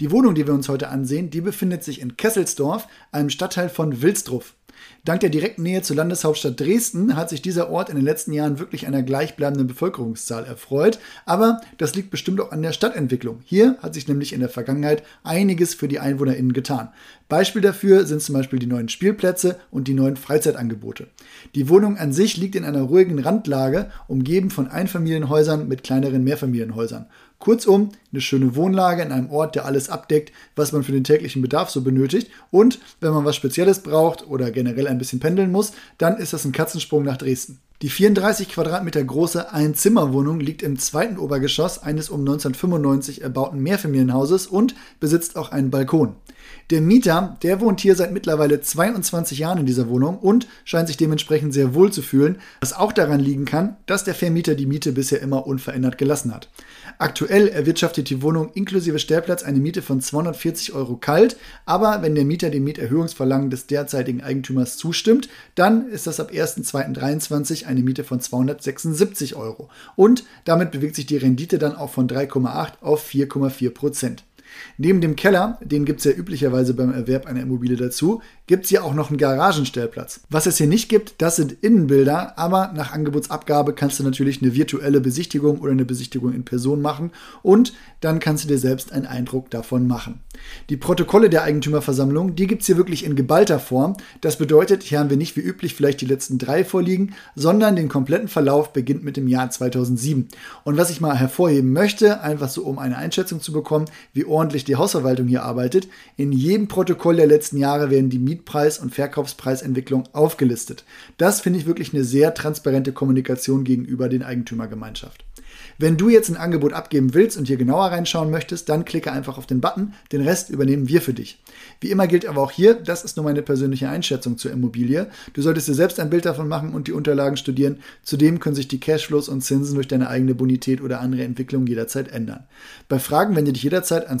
Die Wohnung, die wir uns heute ansehen, die befindet sich in Kesselsdorf, einem Stadtteil von Wilsdruff. Dank der direkten Nähe zur Landeshauptstadt Dresden hat sich dieser Ort in den letzten Jahren wirklich einer gleichbleibenden Bevölkerungszahl erfreut. Aber das liegt bestimmt auch an der Stadtentwicklung. Hier hat sich nämlich in der Vergangenheit einiges für die EinwohnerInnen getan. Beispiel dafür sind zum Beispiel die neuen Spielplätze und die neuen Freizeitangebote. Die Wohnung an sich liegt in einer ruhigen Randlage, umgeben von Einfamilienhäusern mit kleineren Mehrfamilienhäusern. Kurzum, eine schöne Wohnlage in einem Ort, der alles abdeckt, was man für den täglichen Bedarf so benötigt. Und wenn man was Spezielles braucht oder generell ein bisschen pendeln muss, dann ist das ein Katzensprung nach Dresden. Die 34 Quadratmeter große Einzimmerwohnung liegt im zweiten Obergeschoss eines um 1995 erbauten Mehrfamilienhauses und besitzt auch einen Balkon. Der Mieter, der wohnt hier seit mittlerweile 22 Jahren in dieser Wohnung und scheint sich dementsprechend sehr wohl zu fühlen, was auch daran liegen kann, dass der Vermieter die Miete bisher immer unverändert gelassen hat. Aktuell erwirtschaftet die Wohnung inklusive Stellplatz eine Miete von 240 Euro kalt, aber wenn der Mieter dem Mieterhöhungsverlangen des derzeitigen Eigentümers zustimmt, dann ist das ab 1.2.23 eine Miete von 276 Euro. Und damit bewegt sich die Rendite dann auch von 3,8 auf 4,4 Prozent. Neben dem Keller, den gibt es ja üblicherweise beim Erwerb einer Immobilie dazu, gibt es hier auch noch einen Garagenstellplatz. Was es hier nicht gibt, das sind Innenbilder, aber nach Angebotsabgabe kannst du natürlich eine virtuelle Besichtigung oder eine Besichtigung in Person machen und dann kannst du dir selbst einen Eindruck davon machen. Die Protokolle der Eigentümerversammlung, die gibt es hier wirklich in geballter Form. Das bedeutet, hier haben wir nicht wie üblich vielleicht die letzten drei vorliegen, sondern den kompletten Verlauf beginnt mit dem Jahr 2007. Und was ich mal hervorheben möchte, einfach so um eine Einschätzung zu bekommen, wie ordentlich die Hausverwaltung hier arbeitet, in jedem Protokoll der letzten Jahre werden die Mietpreis- und Verkaufspreisentwicklung aufgelistet. Das finde ich wirklich eine sehr transparente Kommunikation gegenüber den Eigentümergemeinschaft. Wenn du jetzt ein Angebot abgeben willst und hier genauer reinschauen möchtest, dann klicke einfach auf den Button. Den Rest übernehmen wir für dich. Wie immer gilt aber auch hier, das ist nur meine persönliche Einschätzung zur Immobilie. Du solltest dir selbst ein Bild davon machen und die Unterlagen studieren. Zudem können sich die Cashflows und Zinsen durch deine eigene Bonität oder andere Entwicklung jederzeit ändern. Bei Fragen wende dich jederzeit an